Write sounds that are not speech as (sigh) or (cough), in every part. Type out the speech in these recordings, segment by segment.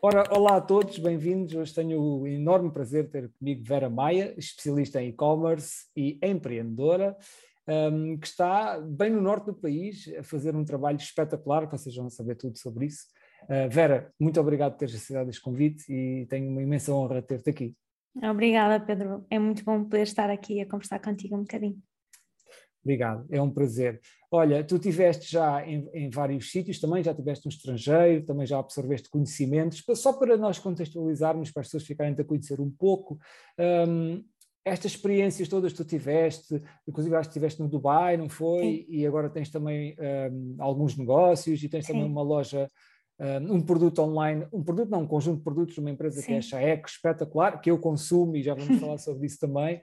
Ora, olá a todos, bem-vindos. Hoje tenho o enorme prazer de ter comigo Vera Maia, especialista em e-commerce e empreendedora, um, que está bem no norte do país a fazer um trabalho espetacular, vocês vão saber tudo sobre isso. Uh, Vera, muito obrigado por teres aceitado este convite e tenho uma imensa honra ter-te aqui. Obrigada, Pedro. É muito bom poder estar aqui a conversar contigo um bocadinho. Obrigado, é um prazer. Olha, tu tiveste já em, em, vários sítios também, já tiveste no estrangeiro, também já absorveste conhecimentos, só para nós contextualizarmos, para as pessoas ficarem a conhecer um pouco, um, estas experiências todas que tu tiveste, inclusive acho que estiveste no Dubai, não foi? Sim. E agora tens também um, alguns negócios e tens Sim. também uma loja, um, um, produto online, um produto não, um conjunto de produtos de uma empresa Sim. que é a Chaeco, espetacular, que eu consumo e já vamos (laughs) falar sobre isso também.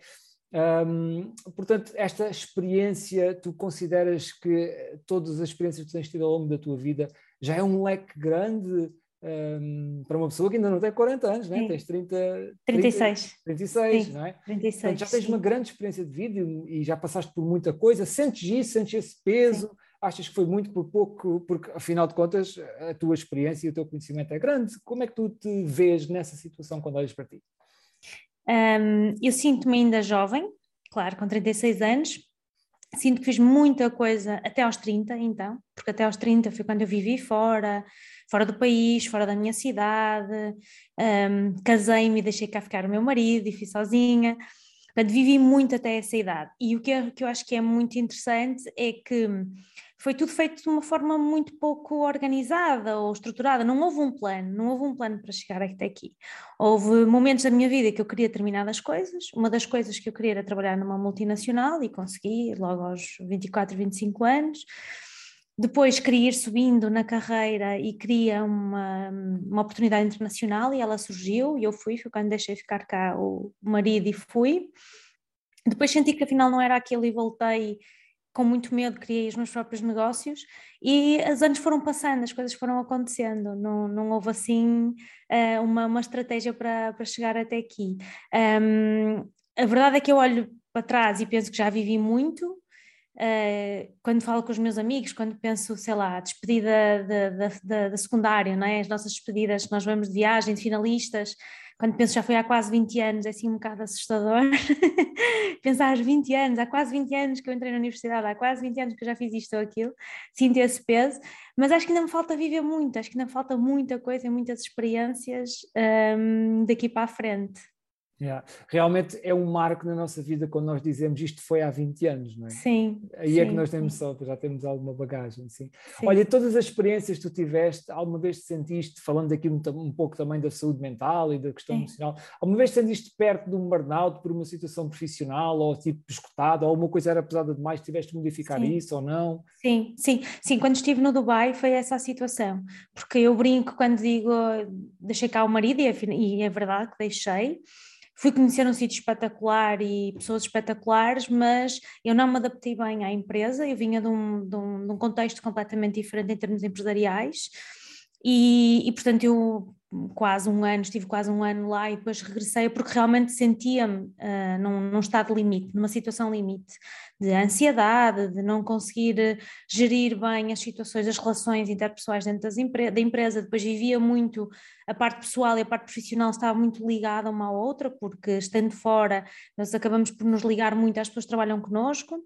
Um, portanto, esta experiência, tu consideras que todas as experiências que tens tido ao longo da tua vida já é um leque grande um, para uma pessoa que ainda não tem 40 anos, né? tens 30, 36. 30, 36, Sim, não é? 36, portanto, já tens sim. uma grande experiência de vida e, e, já passaste por muita coisa. Sentes isso, sentes esse peso? Sim. Achas que foi muito por pouco, porque afinal de contas a tua experiência e o teu conhecimento é grande. Como é que tu te vês nessa situação quando olhas para ti? Um, eu sinto-me ainda jovem, claro, com 36 anos. Sinto que fiz muita coisa até aos 30, então, porque até aos 30 foi quando eu vivi fora, fora do país, fora da minha cidade. Um, Casei-me e deixei cá ficar o meu marido e fui sozinha. Portanto, vivi muito até essa idade. E o que, é, que eu acho que é muito interessante é que foi tudo feito de uma forma muito pouco organizada ou estruturada. Não houve um plano, não houve um plano para chegar até aqui. Houve momentos da minha vida que eu queria determinadas coisas. Uma das coisas que eu queria era trabalhar numa multinacional e consegui logo aos 24, 25 anos. Depois queria ir subindo na carreira e queria uma, uma oportunidade internacional e ela surgiu e eu fui, foi quando deixei ficar cá o marido e fui. Depois senti que afinal não era aquilo e voltei com muito medo, criei os meus próprios negócios e os anos foram passando, as coisas foram acontecendo, não, não houve assim uh, uma, uma estratégia para, para chegar até aqui. Um, a verdade é que eu olho para trás e penso que já vivi muito. Uh, quando falo com os meus amigos, quando penso, sei lá, despedida da, secundária, não é? as nossas despedidas, nós vamos de viagem, de finalistas, quando penso já foi há quase 20 anos, é assim um bocado assustador. (laughs) Pensar há 20 anos, há quase 20 anos que eu entrei na universidade, há quase 20 anos que eu já fiz isto ou aquilo, sinto esse peso, mas acho que ainda me falta viver muito, acho que ainda me falta muita coisa, muitas experiências um, daqui para a frente. Yeah. Realmente é um marco na nossa vida quando nós dizemos isto foi há 20 anos, não é? Sim. Aí sim, é que nós temos sim. só, já temos alguma bagagem, sim. sim. Olha, todas as experiências que tu tiveste, alguma vez te sentiste, falando aqui um, um pouco também da saúde mental e da questão emocional, alguma vez te sentiste perto de um burnout por uma situação profissional ou tipo escutado, ou alguma coisa era pesada demais, tiveste de modificar isso ou não? Sim, sim, sim. Quando estive no Dubai foi essa a situação, porque eu brinco quando digo deixei cá o marido e é, e é verdade que deixei fui conhecer um sítio espetacular e pessoas espetaculares, mas eu não me adaptei bem à empresa, eu vinha de um, de um, de um contexto completamente diferente em termos empresariais. E, e, portanto eu quase um ano, estive quase um ano lá e depois regressei porque realmente sentia-me uh, num, num, estado limite, numa situação limite de ansiedade, de não conseguir gerir bem as situações, as relações interpessoais dentro das empre da empresa, depois vivia muito a parte pessoal e a parte profissional estava muito ligada uma à outra, porque estando fora nós acabamos por nos ligar muito às pessoas que trabalham connosco,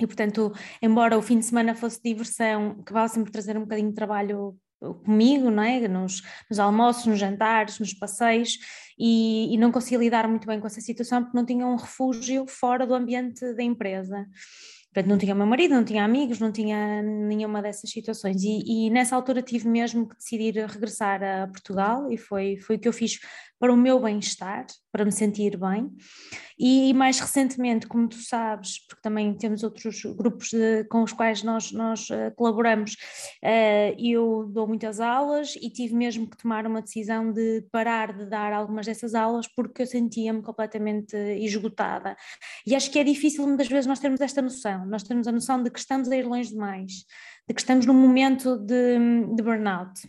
e, portanto, embora o fim de semana fosse diversão, acabava sempre trazer um bocadinho de trabalho comigo, não é? nos, nos almoços, nos jantares, nos passeios, e, e, não conseguia lidar muito bem com essa situação porque não tinha um refúgio fora do ambiente da empresa. Portanto, não tinha meu marido, não tinha amigos, não tinha nenhuma dessas situações. E, e, nessa altura tive mesmo que decidir regressar a Portugal e foi, foi o que eu fiz para o meu bem-estar, para me sentir bem. E mais recentemente, como tu sabes, porque também temos outros grupos de, com os quais nós, nós uh, colaboramos, uh, eu dou muitas aulas e tive mesmo que tomar uma decisão de parar de dar algumas dessas aulas porque eu sentia-me completamente esgotada. E acho que é difícil muitas vezes nós termos esta noção, nós temos a noção de que estamos a ir longe demais, de que estamos num momento de, de burnout.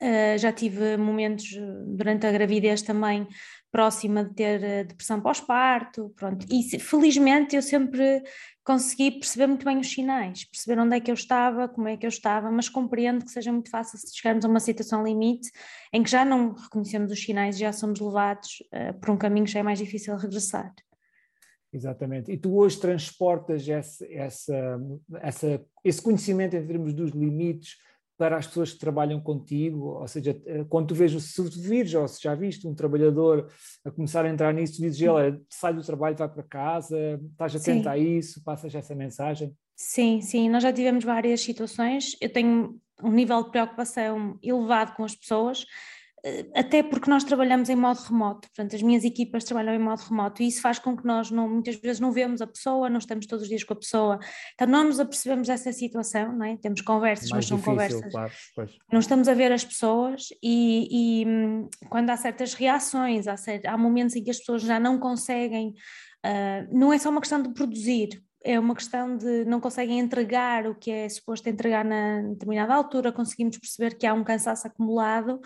Uh, já tive momentos eh, durante a gravidez também próxima de ter eh, depressão pós-parto, pronto. E felizmente eu sempre consegui perceber muito bem os sinais, perceber onde é que eu estava, como é que eu estava, mas compreendo que seja muito fácil se chegarmos a uma situação limite em que já não reconhecemos os sinais já somos levados uh, por um caminho que já é mais difícil regressar. Exatamente. E tu hoje transportas esse, essa, essa, esse conhecimento em termos dos limites para as pessoas que trabalham contigo, ou seja, eh, quando tu vês, se tu vires ou se já viste um trabalhador a começar a entrar nisso, tu dizes, olha, sai do trabalho, vai para casa, estás atento sim. a isso, passas essa mensagem? Sim, sim, nós já tivemos várias situações, eu tenho um nível de preocupação elevado com as pessoas, até porque nós trabalhamos em modo remoto, portanto, as minhas equipas trabalham em modo remoto e isso faz com que nós não, muitas vezes não vemos a pessoa, não estamos todos os dias com a pessoa, então não nos apercebemos dessa situação, não é? temos conversas, Mais mas são difícil, conversas, claro, não estamos a ver as pessoas e, e hum, quando há certas reações, há, há, momentos em que as pessoas já não conseguem, uh, não é só uma questão de produzir, é uma questão de não conseguem entregar o que é suposto entregar na determinada altura, conseguimos perceber que há um cansaço acumulado,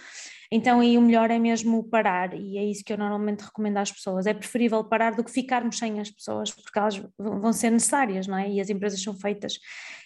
então aí o melhor é mesmo parar, e é isso que eu normalmente recomendo às pessoas, é preferível parar do que ficarmos sem as pessoas, porque elas vão ser necessárias, não é? E as empresas são feitas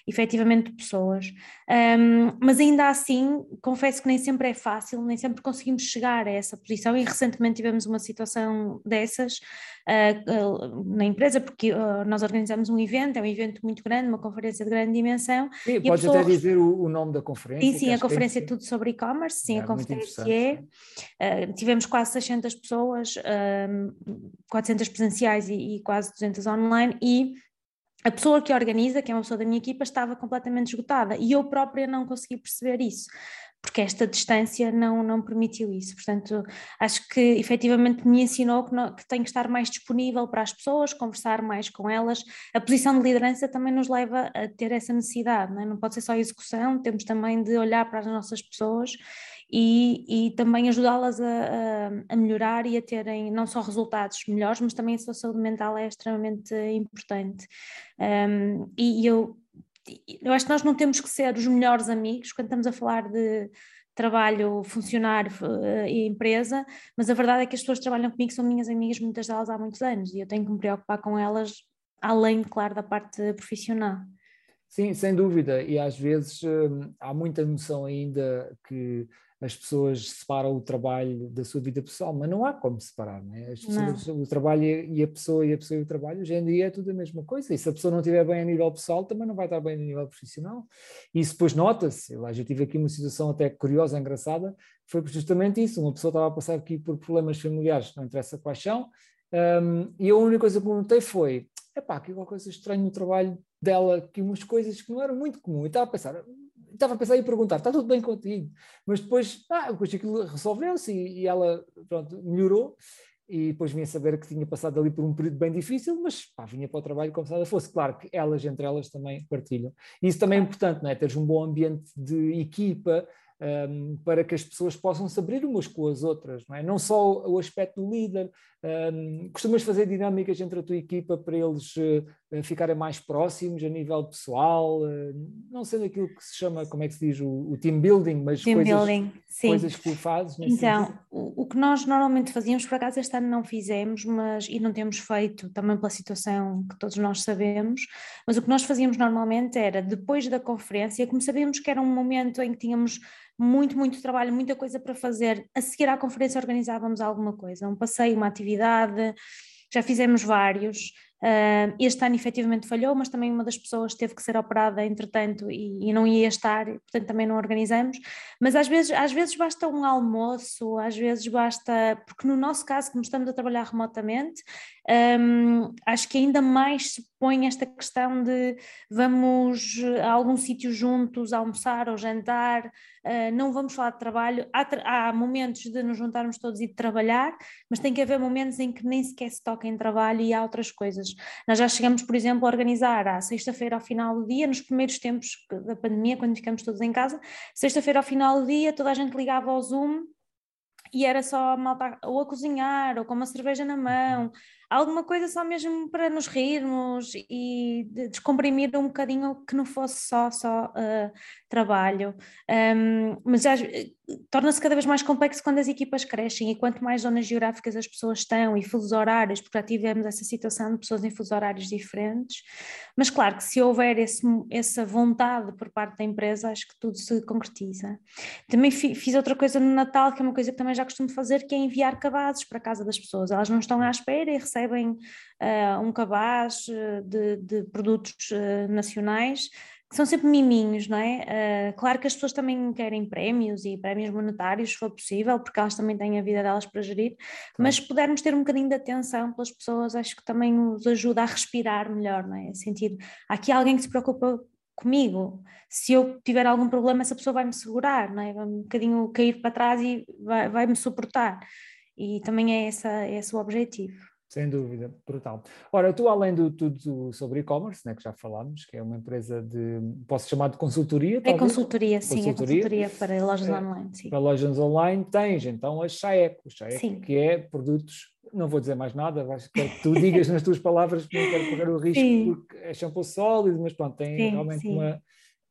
efetivamente de pessoas. Um, mas ainda assim, confesso que nem sempre é fácil, nem sempre conseguimos chegar a essa posição, e recentemente tivemos uma situação dessas uh, uh, na empresa, porque uh, nós organizamos um evento, é um evento muito grande, uma conferência de grande dimensão. Sim, podes pessoa... até dizer o, o, nome da conferência. Sim, sim, a conferência é tudo sobre e-commerce, sim, é, a conferência é. Uh, tivemos quase 600 pessoas, uh, 400 presenciais e, e, quase 200 online, e a pessoa que organiza, que é uma pessoa da minha equipa, estava completamente esgotada e eu própria não consegui perceber isso porque esta distância não, não permitiu isso. Portanto, acho que efetivamente me ensinou que, não, que tenho que estar mais disponível para as pessoas, conversar mais com elas. A posição de liderança também nos leva a ter essa necessidade, não, é? não pode ser só execução, temos também de olhar para as nossas pessoas e, e também ajudá-las a, a, melhorar e a terem não só resultados melhores, mas também a sua saúde mental é extremamente importante. Um, e eu eu acho que nós não temos que ser os melhores amigos quando estamos a falar de trabalho, funcionário eh, e empresa, mas a verdade é que as pessoas que trabalham comigo são minhas amigas, muitas delas há muitos anos, e eu tenho que me preocupar com elas, além, claro, da parte profissional. Sim, sem dúvida, e às vezes hum, há muita noção ainda que as pessoas separam o trabalho da sua vida pessoal, mas não há como separar, não é? Pessoas, não. o trabalho e a pessoa e a pessoa e o trabalho, hoje em dia é tudo a mesma coisa, e se a pessoa não estiver bem a nível pessoal, também não vai estar bem a nível profissional, e isso depois nota-se, eu já tive aqui uma situação até curiosa, engraçada, foi justamente isso, uma pessoa estava a passar aqui por problemas familiares, não interessa quais são, um, e a única coisa que perguntei foi, epá, que alguma coisa estranha no trabalho dela, que umas coisas que não eram muito comuns, e estava a pensar, estava a pensar em perguntar, está tudo bem contigo? Mas depois, ah, depois aquilo resolveu-se e, e, ela, pronto, melhorou e depois vinha saber que tinha passado ali por um período bem difícil, mas pá, vinha para o trabalho como se nada fosse. Claro que elas, entre elas, também partilham. E isso também é importante, não é? Teres um bom ambiente de equipa, um, para que as pessoas possam se abrir umas com as outras, não é? Não só o aspecto do líder, um, costumas fazer dinâmicas entre a tua equipa para eles uh, ficarem mais próximos a nível pessoal, uh, não sendo aquilo que se chama, como é que se diz, o, o team building, mas team coisas, building, coisas que fazes. Então, o, o, que nós normalmente fazíamos, por acaso este ano não fizemos, mas e não temos feito também pela situação que todos nós sabemos, mas o que nós fazíamos normalmente era depois da conferência, como sabíamos que era um momento em que tínhamos muito, muito trabalho, muita coisa para fazer. A seguir à conferência organizávamos alguma coisa, um passeio, uma atividade, já fizemos vários. Uh, este ano efetivamente falhou, mas também uma das pessoas teve que ser operada entretanto e, e, não ia estar, portanto também não organizamos. Mas às vezes, às vezes basta um almoço, às vezes basta, porque no nosso caso, como estamos a trabalhar remotamente, um, acho que ainda mais se põe esta questão de vamos a algum sítio juntos almoçar ou jantar, uh, não vamos falar de trabalho. Há, há, momentos de nos juntarmos todos e de trabalhar, mas tem que haver momentos em que nem sequer se toca em trabalho e há outras coisas. Nós já chegamos, por exemplo, a organizar à sexta-feira ao final do dia, nos primeiros tempos da pandemia, quando ficamos todos em casa, sexta-feira ao final do dia, toda a gente ligava ao Zoom e era só malta ou a cozinhar ou com uma cerveja na mão. Alguma coisa só mesmo para nos rirmos e descomprimir um bocadinho que não fosse só, só uh, trabalho. Um, mas torna-se cada vez mais complexo quando as equipas crescem e quanto mais zonas geográficas as pessoas estão e fusos horários, porque já tivemos essa situação de pessoas em fusos horários diferentes. Mas claro que se houver esse, essa vontade por parte da empresa, acho que tudo se concretiza. Também fiz outra coisa no Natal, que é uma coisa que também já costumo fazer, que é enviar cabazes para a casa das pessoas. Elas não estão à espera e recebem uh, um cabaz eh, de, de produtos uh, nacionais que são sempre miminhos, não é? Claro que as pessoas também querem prémios e prémios monetários, se for possível, porque elas também têm a vida delas para gerir, claro. mas se pudermos ter um bocadinho de atenção pelas pessoas, acho que também nos ajuda a respirar melhor, não é? Sentir, há aqui alguém que se preocupa comigo, se eu tiver algum problema, essa pessoa vai me segurar, não é? Vai um bocadinho cair para trás e vai, vai me suportar, e também é, essa, é esse o objetivo. Sem dúvida, brutal. Ora, tu além do tudo sobre e-commerce, né, que já falámos, que é uma empresa de, posso chamar de consultoria? É consultoria, sim, é consultoria para lojas é, online, sim. Para lojas online tens então a Chaeco, Chaeco que é produtos, não vou dizer mais nada, acho que tu digas nas tuas palavras, não quero correr o risco sim. porque é shampoo sólido, mas pronto, tem sim, realmente. Uma,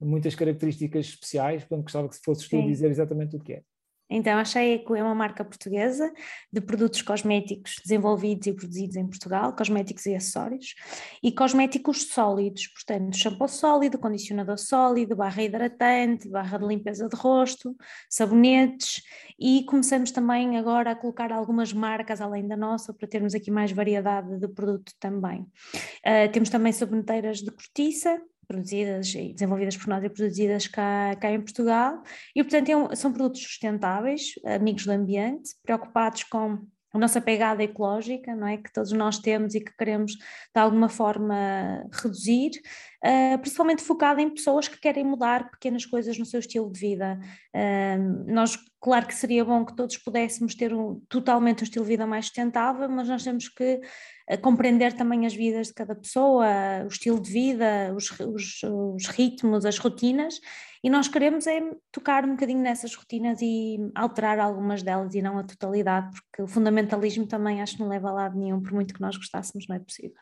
muitas características especiais, portanto gostava que se fosses tu dizer exatamente o que é. Então, a Cheeco é uma marca portuguesa de produtos cosméticos desenvolvidos e produzidos em Portugal, cosméticos e acessórios, e cosméticos sólidos, portanto, shampoo sólido, condicionador sólido, barra hidratante, barra de limpeza de rosto, sabonetes, e começamos também agora a colocar algumas marcas além da nossa, para termos aqui mais variedade de produto também. Uh, temos também saboneteiras de cortiça, produzidas e desenvolvidas por nós e produzidas cá, cá em Portugal, e portanto é são produtos sustentáveis, amigos do ambiente, preocupados com a nossa pegada ecológica, não é? Que todos nós temos e que queremos de alguma forma reduzir, uh, principalmente focada em pessoas que querem mudar pequenas coisas no seu estilo de vida. Uh, nós, claro que seria bom que todos pudéssemos ter um, totalmente um estilo de vida mais sustentável, mas nós temos que compreender também as vidas de cada pessoa, o estilo de vida, os, os, os ritmos, as rotinas, e nós queremos é tocar um bocadinho nessas rotinas e alterar algumas delas e não a totalidade, porque o fundamentalismo também acho que não leva a lado nenhum, por muito que nós gostássemos, não é possível.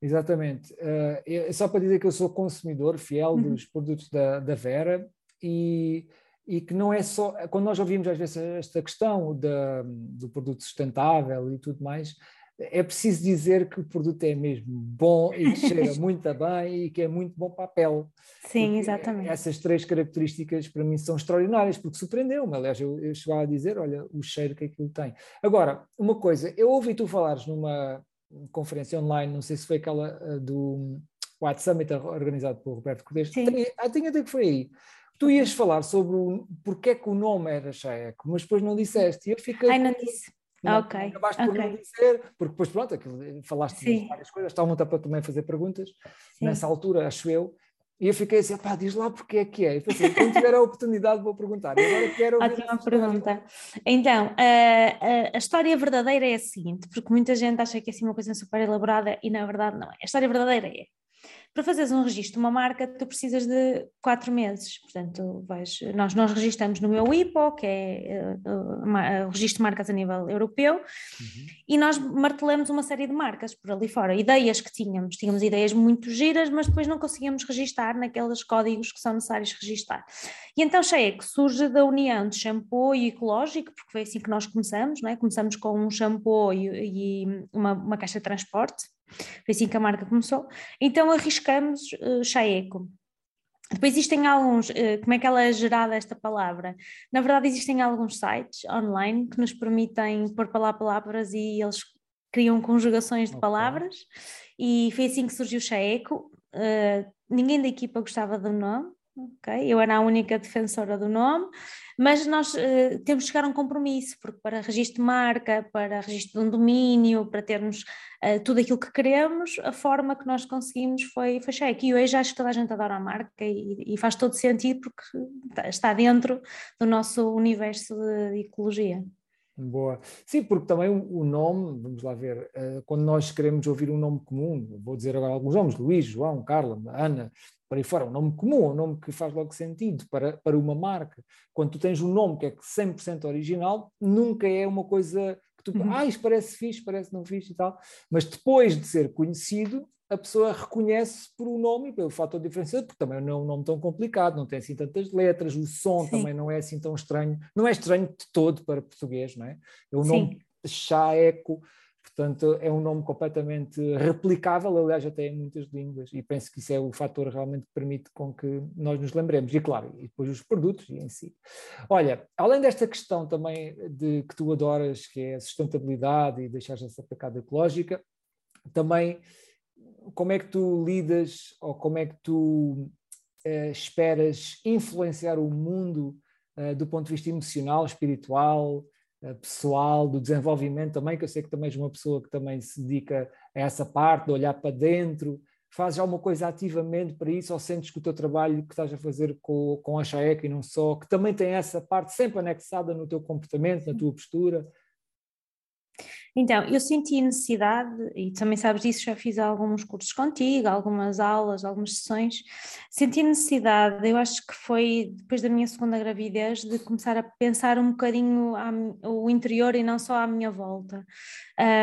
Exatamente. Uh, é só para dizer que eu sou consumidor fiel uhum. dos produtos da, da Vera e, e que não é só. Quando nós ouvimos às vezes esta questão da, do produto sustentável e tudo mais, é preciso dizer que o produto é mesmo bom e que cheira (laughs) muito bem e que é muito bom para a pele. Sim, exatamente. Essas três características para mim são extraordinárias, porque surpreendeu-me. Aliás, eu, eu chegava a dizer: olha, o cheiro que aquilo tem. Agora, uma coisa, eu ouvi tu falares numa conferência online, não sei se foi aquela uh, do White Summit organizado por Roberto. Tenho, ah, tenho até que foi aí. Tu ias falar sobre o, porque é que o nome era Chaeco, mas depois não disseste. E eu fiquei. Ai, não disse. Não, ok. Acabaste okay. por não dizer, porque depois, pronto, aquilo, falaste de várias coisas, estavam para também fazer perguntas, Sim. nessa altura, acho eu, e eu fiquei assim, pá, diz lá porque é que é. E pensei, quando tiver a oportunidade vou perguntar. E agora quero Ótima pergunta. Então, a, a, a, história verdadeira é a seguinte, porque muita gente acha que é assim uma coisa super elaborada e na verdade não é. A história verdadeira é, para fazeres um registro de uma marca, tu precisas de quatro meses. Portanto, vais, nós, nós registramos no meu IPO, que é uh, o registro de marcas a nível europeu, uhum. e nós martelamos uma série de marcas por ali fora. Ideias que tínhamos, tínhamos ideias muito giras, mas depois não conseguíamos registar naqueles códigos que são necessários registar. E então, que surge da união de shampoo e ecológico, porque foi assim que nós começamos, não é? Começamos com um shampoo e, e uma, uma caixa de transporte, foi assim que a marca começou. Então arriscamos uh, Chaeco. Depois existem alguns, uh, como é que ela é gerada esta palavra? Na verdade existem alguns sites online que nos permitem pôr para lá palavras e eles criam conjugações de okay. palavras e foi assim que surgiu o Chaeco. Uh, ninguém da equipa gostava do nome, ok? Eu era a única defensora do nome, mas nós uh, temos que chegar a um compromisso, porque para registro de marca, para registro de um domínio, para termos uh, tudo aquilo que queremos, a forma que nós conseguimos foi, foi cheque. E hoje acho que toda a gente adora a marca e, e faz todo sentido porque está dentro do nosso universo de ecologia. Boa. Sim, porque também o nome, vamos lá ver, uh, quando nós queremos ouvir um nome comum, vou dizer agora alguns nomes, Luís, João, Carla, Ana, para aí fora, um nome comum, um nome que faz logo sentido para, para uma marca. Quando tu tens um nome que é 100% original, nunca é uma coisa que tu, uhum. ah, isto parece fixe, parece não fixe e tal, mas depois de ser conhecido, a pessoa reconhece por um nome e pelo fator diferenciador, porque também não é um nome tão complicado, não tem assim tantas letras, o som Sim. também não é assim tão estranho, não é estranho de todo para português, não é? É um Sim. nome Chaeco, portanto é um nome completamente replicável, aliás até em muitas línguas, e penso que isso é o fator realmente que permite com que nós nos lembremos, e claro, e depois os produtos em si. Olha, além desta questão também de que tu adoras, que é a sustentabilidade e deixar essa pecada ecológica, também como é que tu lidas ou como é que tu uh, esperas influenciar o mundo uh, do ponto de vista emocional, espiritual, pessoal, do desenvolvimento também, que eu sei que também és uma pessoa que também se dedica a essa parte, de olhar para dentro. Fazes alguma coisa ativamente para isso ou sentes que o teu trabalho que estás a fazer com, com a Chaeca e não só, que também tem essa parte sempre anexada no teu comportamento, na tua postura, então, eu senti necessidade, e também sabes disso, já fiz alguns cursos contigo, algumas aulas, algumas sessões, senti necessidade, eu acho que foi depois da minha segunda gravidez, de começar a pensar um bocadinho o interior e não só à minha volta.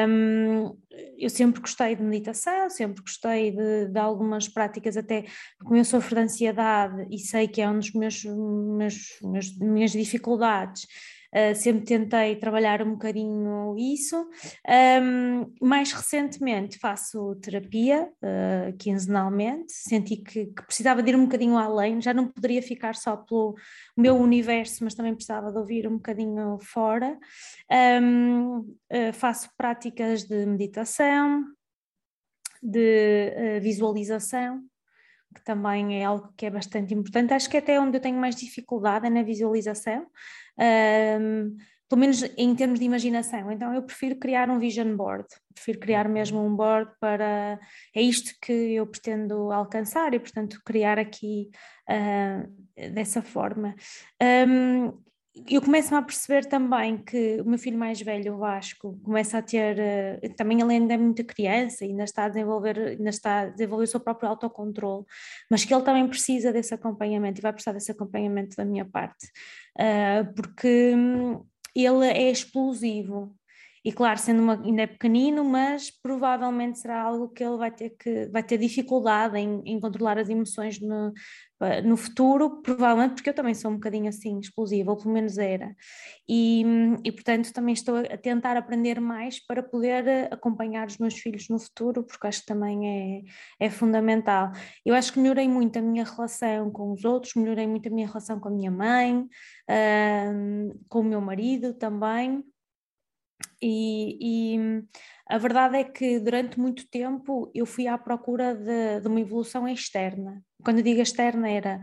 Um, eu sempre gostei de meditação, sempre gostei de, de, algumas práticas, até porque eu sofro de ansiedade e sei que é um dos meus, meus, meus minhas dificuldades Uh, sempre tentei trabalhar um bocadinho isso. Um, mais recentemente faço terapia uh, quinzenalmente, senti que, que, precisava de ir um bocadinho além, já não poderia ficar só pelo meu universo, mas também precisava de ouvir um bocadinho fora. Um, uh, faço práticas de meditação, de visualização, que também é algo que é bastante importante. Acho que até onde eu tenho mais dificuldade é na visualização, um, pelo menos em termos de imaginação. Então eu prefiro criar um vision board, prefiro criar mesmo um board para. É isto que eu pretendo alcançar e, portanto, criar aqui uh, dessa forma. Um, eu começo a perceber também que o meu filho mais velho, o Vasco, começa a ter, uh, também ele ainda é muita criança, ainda está a desenvolver, ainda está a desenvolver o seu próprio autocontrole, mas que ele também precisa desse acompanhamento e vai precisar desse acompanhamento da minha parte, uh, porque hum, ele é explosivo, e claro, sendo uma, ainda é pequenino, mas provavelmente será algo que ele vai ter que vai ter dificuldade em, em controlar as emoções no, no futuro, provavelmente porque eu também sou um bocadinho assim explosiva, ou pelo menos era. E, e portanto também estou a tentar aprender mais para poder eh, acompanhar os meus filhos no futuro, porque acho que também é, é fundamental. Eu acho que melhorei muito a minha relação com os outros, melhorei muito a minha relação com a minha mãe, uh, com o meu marido também. E, e, a verdade é que durante muito tempo eu fui à procura de, de, uma evolução externa. Quando eu digo externa, era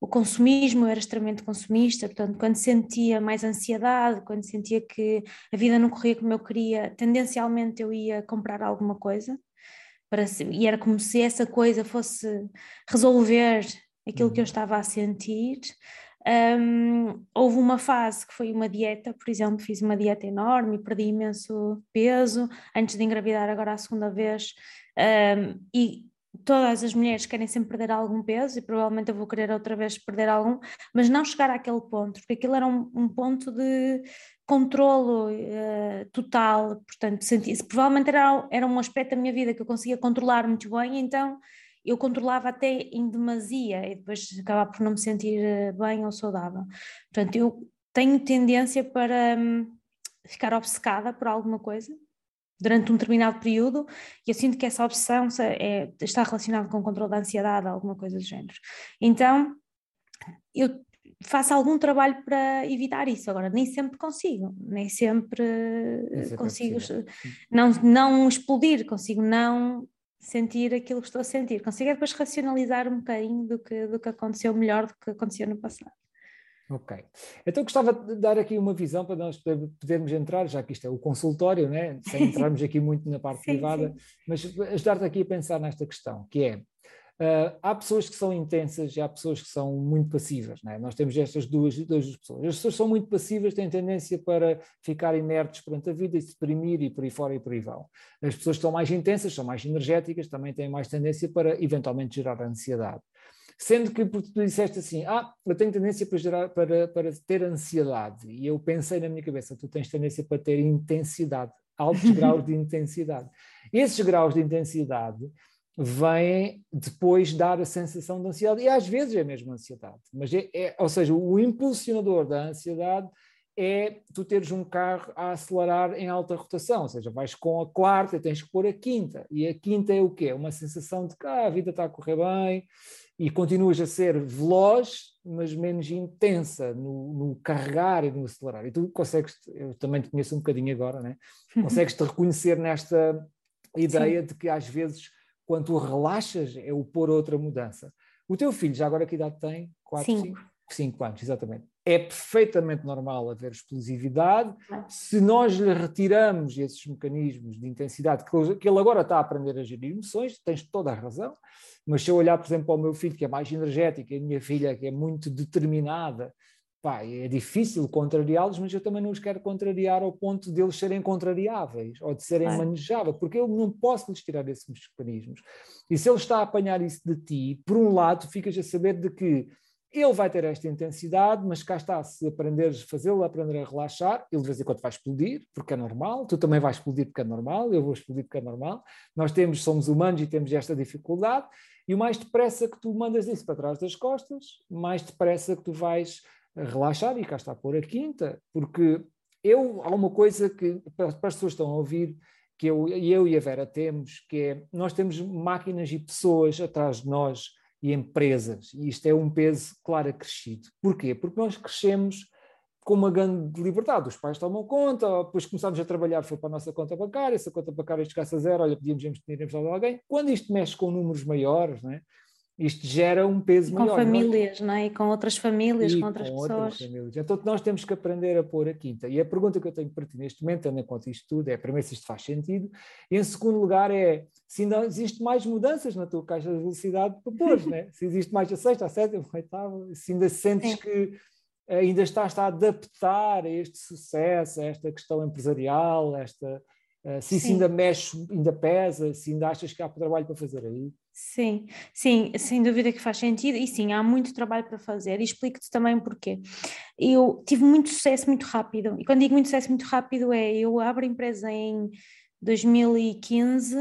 o consumismo, eu era extremamente consumista, portanto, quando sentia mais ansiedade, quando sentia que a vida não corria como eu queria, tendencialmente eu ia comprar alguma coisa, para, e era como se essa coisa fosse resolver aquilo que eu uhum. estava a sentir. Um, houve uma fase que foi uma dieta, por exemplo, fiz uma dieta enorme, perdi imenso peso antes de engravidar agora a segunda vez, um, e todas as mulheres querem sempre perder algum peso e provavelmente eu vou querer outra vez perder algum, mas não chegar àquele ponto, porque aquilo era um, um ponto de controlo uh, total, portanto, senti provavelmente era, era um aspecto da minha vida que eu conseguia controlar muito bem, então eu controlava até em demasia e depois acabava por não me sentir eh, bem ou saudável. Portanto, eu tenho tendência para hum, ficar obcecada por alguma coisa durante um determinado período e eu sinto que essa obsessão é, está relacionada com o controle da ansiedade, alguma coisa do género. Então, eu faço algum trabalho para evitar isso. Agora, nem sempre consigo, nem sempre é consigo não, não explodir, consigo não sentir aquilo que estou a sentir. Consigo é depois racionalizar um bocadinho do que, do que aconteceu melhor do que aconteceu no passado. Ok. Então gostava de dar aqui uma visão para nós podermos entrar, já que isto é o consultório, né? sem (laughs) entrarmos aqui muito na parte sim, privada, sim. mas ajudar-te aqui a pensar nesta questão, que é, Uh, há pessoas que são intensas e há pessoas que são muito passivas. É? Nós temos estas duas, duas pessoas. As pessoas que são muito passivas têm tendência para ficar inertes perante a vida e se deprimir e por aí fora e por aí vão. As pessoas que são mais intensas, são mais energéticas, também têm mais tendência para eventualmente gerar ansiedade. Sendo que porque tu disseste assim, ah, eu tenho tendência para, gerar, para, para ter ansiedade, e eu pensei na minha cabeça, tu tens tendência para ter intensidade, altos (laughs) graus de intensidade. Esses graus de intensidade vêm depois dar a sensação de ansiedade, e às vezes é mesmo ansiedade, mas é, é ou seja, o impulsionador da ansiedade é tu teres um carro a acelerar em alta rotação, ou seja, vais com a quarta e tens que pôr a quinta. E a quinta é o quê? Uma sensação de que ah, a vida está a correr bem e continuas a ser veloz, mas menos intensa no, no carregar e no acelerar. E tu consegues, eu também te conheço um bocadinho agora, né? (laughs) consegues te reconhecer nesta ideia Sim. de que às vezes, quando tu relaxas, é o pôr outra mudança. O teu filho, já agora que idade tem? 4, 5? 5 anos, exatamente é perfeitamente normal haver explosividade. Se nós lhe retiramos esses mecanismos de intensidade, que ele agora está a aprender a gerir emoções, tens toda a razão, mas se eu olhar, por exemplo, para o meu filho, que é mais energético, e a minha filha, que é muito determinada, pá, é difícil contrariá-los, mas eu também não os quero contrariar ao ponto de eles serem contrariáveis ou de serem manejáveis, porque eu não posso lhes tirar esses mecanismos. E se ele está a apanhar isso de ti, por um lado, ficas a saber de que ele vai ter esta intensidade, mas cá está, se aprenderes a fazê-lo, aprender a relaxar, ele de vez em quando vai explodir, porque é normal, tu também vais explodir porque é normal, eu vou explodir porque é normal, nós temos, somos humanos e temos esta dificuldade, e o mais depressa que tu mandas isso para trás das costas, mais depressa que tu vais relaxar, e cá está por a quinta, porque eu, há uma coisa que para, as pessoas que estão a ouvir, que eu, eu e a Vera temos, que é, nós temos máquinas e pessoas atrás de nós, e empresas. E isto é um peso, claro, acrescido. Porquê? Porque nós crescemos com uma grande liberdade. Os pais tomam conta, depois começámos a trabalhar, foi para a nossa conta bancária, se a conta bancária chegasse a zero, olha, podíamos investir em alguém. Quando isto mexe com números maiores, não é? Isto gera um peso com maior. Com é? famílias, não é? E com outras famílias, e com outras com pessoas. Outras famílias. Então nós temos que aprender a pôr a quinta. E a pergunta que eu tenho para ti neste momento, tendo em conta isto tudo, é primeiro se isto faz sentido, e em segundo lugar é se ainda existe mais mudanças na tua caixa de velocidade para pôr, né? (laughs) se existe mais a sexta, a sétima, a oitava, se ainda sentes Sim. que ainda estás a adaptar a este sucesso, a esta questão empresarial, esta, uh, se isso ainda mexe, ainda pesa, se ainda achas que há trabalho para fazer aí. Sim, sim, sem dúvida que faz sentido e sim, há muito trabalho para fazer e explico-te também porquê. Eu tive muito sucesso muito rápido e quando digo muito sucesso muito rápido é eu abro a empresa em 2015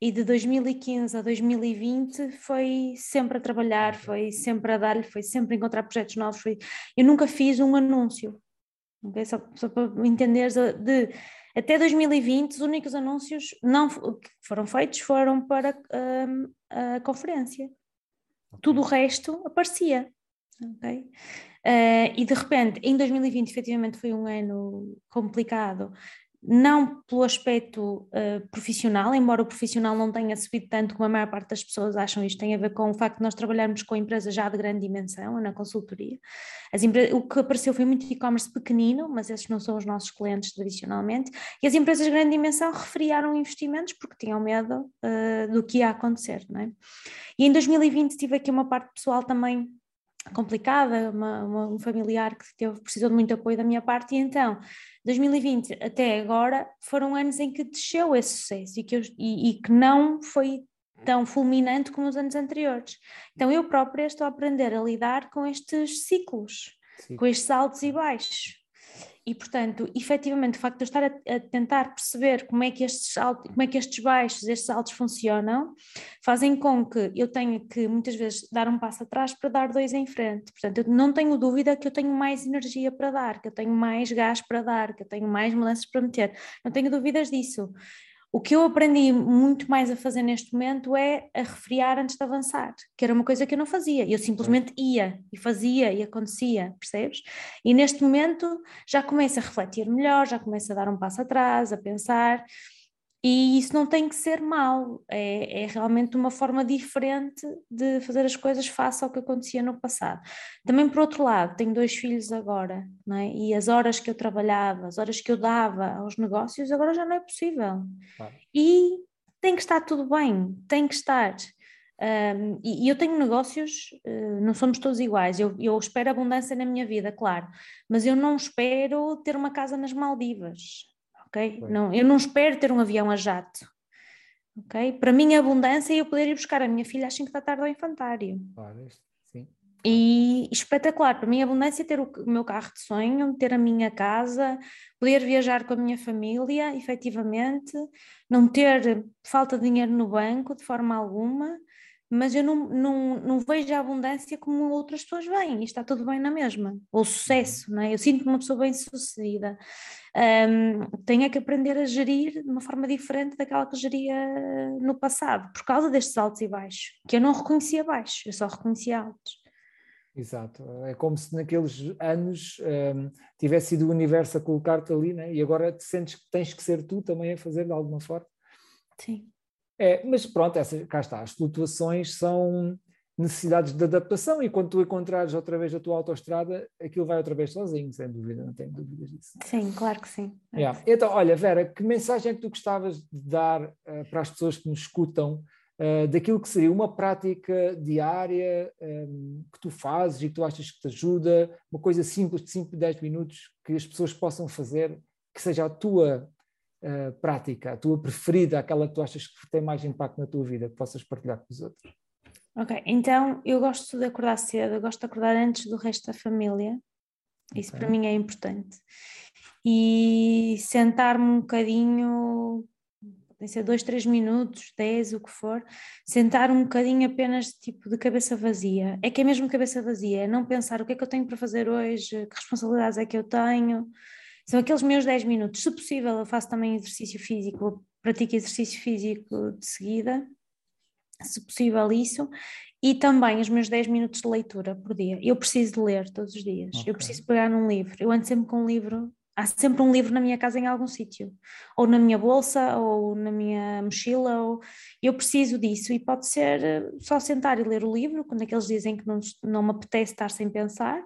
e de 2015 a 2020 foi sempre a trabalhar, foi sempre a dar-lhe, foi sempre a encontrar projetos novos, foi... eu nunca fiz um anúncio, okay? só, só para entenderes de até 2020, os únicos anúncios não, que foram feitos foram para um, a conferência. Tudo o resto aparecia. Okay? Uh, e de repente, em 2020, efetivamente foi um ano complicado, não pelo aspecto uh, profissional, embora o profissional não tenha subido tanto como a maior parte das pessoas acham, isto tem a ver com o facto de nós trabalharmos com empresas já de grande dimensão, na consultoria. O que apareceu foi muito e-commerce pequenino, mas esses não são os nossos clientes tradicionalmente, e as empresas de grande dimensão refriaram investimentos porque tinham medo uh, do que ia acontecer. Não é? E em 2020 tive aqui uma parte pessoal também complicada, uma, uma, um familiar que teve, precisou de muito apoio da minha parte, e então 2020 até agora foram anos em que desceu esse sucesso e que, eu, e, e que não foi tão fulminante como os anos anteriores. Então eu própria estou a aprender a lidar com estes ciclos, Sim. com estes altos e baixos. E, portanto, efetivamente, o facto de eu estar a, a, tentar perceber como é, que estes altos, como é que estes baixos, estes altos funcionam, fazem com que eu tenha que, muitas vezes, dar um passo atrás para dar dois em frente. Portanto, eu não tenho dúvida que eu tenho mais energia para dar, que eu tenho mais gás para dar, que eu tenho mais mudanças para meter. Não tenho dúvidas disso. O que eu aprendi muito mais a fazer neste momento é a refriar antes de avançar, que era uma coisa que eu não fazia. Eu simplesmente ia e fazia e acontecia, percebes? E neste momento já começo a refletir melhor, já começo a dar um passo atrás, a pensar. E isso não tem que ser mau, é, é, realmente uma forma diferente de fazer as coisas face ao que acontecia no passado. Também, por outro lado, tenho dois filhos agora, não é? e as horas que eu trabalhava, as horas que eu dava aos negócios, agora já não é possível. E tem que estar tudo bem, tem que estar. Um, e, e, eu tenho negócios, uh, não somos todos iguais. Eu, eu espero abundância na minha vida, claro, mas eu não espero ter uma casa nas Maldivas ok? Não, eu não espero ter um avião a jato. ok? Para mim, a abundância é eu poder ir buscar a minha filha às 5 da tarde ao infantário. Claro, sim. E espetacular, para mim a abundância é ter o meu carro de sonho, ter a minha casa, poder viajar com a minha família, efetivamente, não ter falta de dinheiro no banco de forma alguma, mas eu não, não, não vejo a abundância como outras pessoas veem, e está tudo bem na mesma. Ou sucesso, não é? Eu sinto-me uma pessoa bem sucedida. Um, tenho é que aprender a gerir de uma forma diferente daquela que geria no passado, por causa destes altos e baixos, que eu não reconhecia baixos, eu só reconhecia altos. Exato, é como se naqueles anos um, tivesse sido o universo a colocar-te ali, né? e agora te sentes que tens que ser tu também a fazer de alguma forma. Sim. É, mas pronto, essa, cá está, as flutuações são necessidades de adaptação e quando tu encontrares outra vez a tua autoestrada, aquilo vai outra vez sozinho, sem dúvida, não tenho dúvidas disso. Sim, claro que sim. Yeah. Então, olha, Vera, que mensagem é que tu gostavas de dar uh, para as pessoas que nos escutam uh, daquilo que seria uma prática diária um, ehm, que tu fazes e que tu achas que te ajuda, uma coisa simples de 5, 10 minutos que as pessoas possam fazer, que seja a tua uh, prática, a tua preferida, aquela que tu achas que tem mais impacto na tua vida, que possas partilhar com os outros? Ok, então eu gosto de acordar cedo, eu gosto de acordar antes do resto da família, isso okay. para mim é importante. E sentar-me um bocadinho, pode ser dois, três minutos, dez, o que for, sentar um bocadinho apenas tipo de cabeça vazia. É que é mesmo cabeça vazia, é não pensar o que é que eu tenho para fazer hoje, que responsabilidades é que eu tenho, são aqueles meus 10 minutos. Se possível, eu faço também exercício físico, pratico exercício físico de seguida, se possível isso, e também os meus 10 minutos de leitura por dia. Eu preciso de ler todos os dias, okay. eu preciso pegar num livro. Eu ando sempre com um livro, há sempre um livro na minha casa em algum sítio, ou na minha bolsa, ou na minha mochila, ou eu preciso disso, e pode ser eh, só sentar e ler o livro, quando aqueles dizem que não, não me apetece estar sem pensar,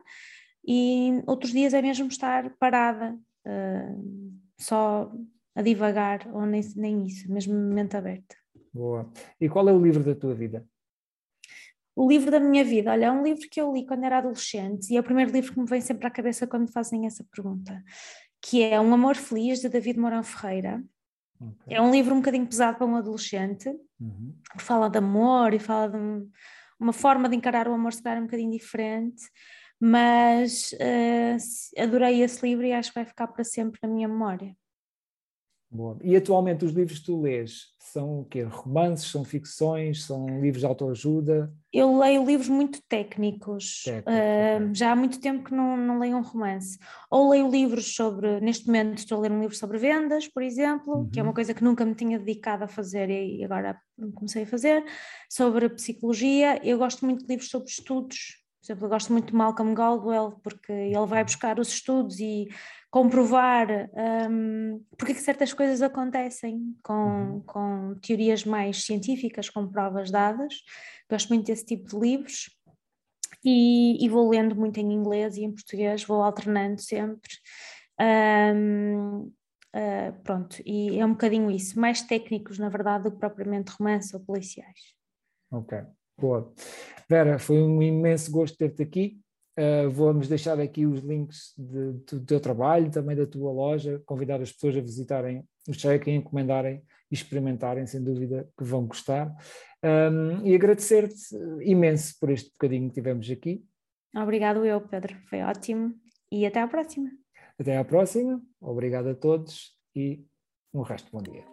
e outros dias é mesmo estar parada, uh, só a divagar, ou nem, nem isso, mesmo mente aberta. Boa. E qual é o livro da tua vida? O livro da minha vida, olha, é um livro que eu li quando era adolescente e é o primeiro livro que me vem sempre à cabeça quando me fazem essa pergunta, que é Um Amor Feliz, de David Mourão Ferreira. Okay. É um livro um bocadinho pesado para um adolescente, uhum. fala de amor e fala de um, uma forma de encarar o amor se calhar um bocadinho diferente, mas uh, adorei esse livro e acho que vai ficar para sempre na minha memória. Boa. E atualmente os livros que tu lês são o quê? Romances, são ficções, são livros de autoajuda? Eu leio livros muito técnicos. Técnico, uh. Já há muito tempo que não, não leio um romance. Ou leio livros sobre, neste momento estou a ler um livro sobre vendas, por exemplo, uhum. que é uma uhum. coisa que nunca me tinha dedicado a fazer e agora comecei a fazer, sobre psicologia. Eu gosto muito de livros sobre estudos, por exemplo, eu gosto muito de Malcolm Gladwell porque ele vai buscar os estudos e comprovar um, porque é que certas coisas acontecem com, uhum. com teorias mais científicas, com provas dadas. Gosto muito desse tipo de livros e, e vou lendo muito em inglês e em português, vou alternando sempre. Um, uh, pronto, e é um bocadinho isso, mais técnicos, na verdade, do que propriamente romance ou policiais. Ok. Boa. Vera, foi um imenso gosto ter-te aqui. Uh, vamos deixar aqui os links de, do teu trabalho, também da tua loja, convidar as pessoas a visitarem o cheque, a encomendarem e experimentarem, sem dúvida que vão gostar. Um, e agradecer-te imenso por este bocadinho que tivemos aqui. Obrigado eu, Pedro, foi ótimo e até à próxima. Até à próxima, obrigado a todos e um resto de bom dia.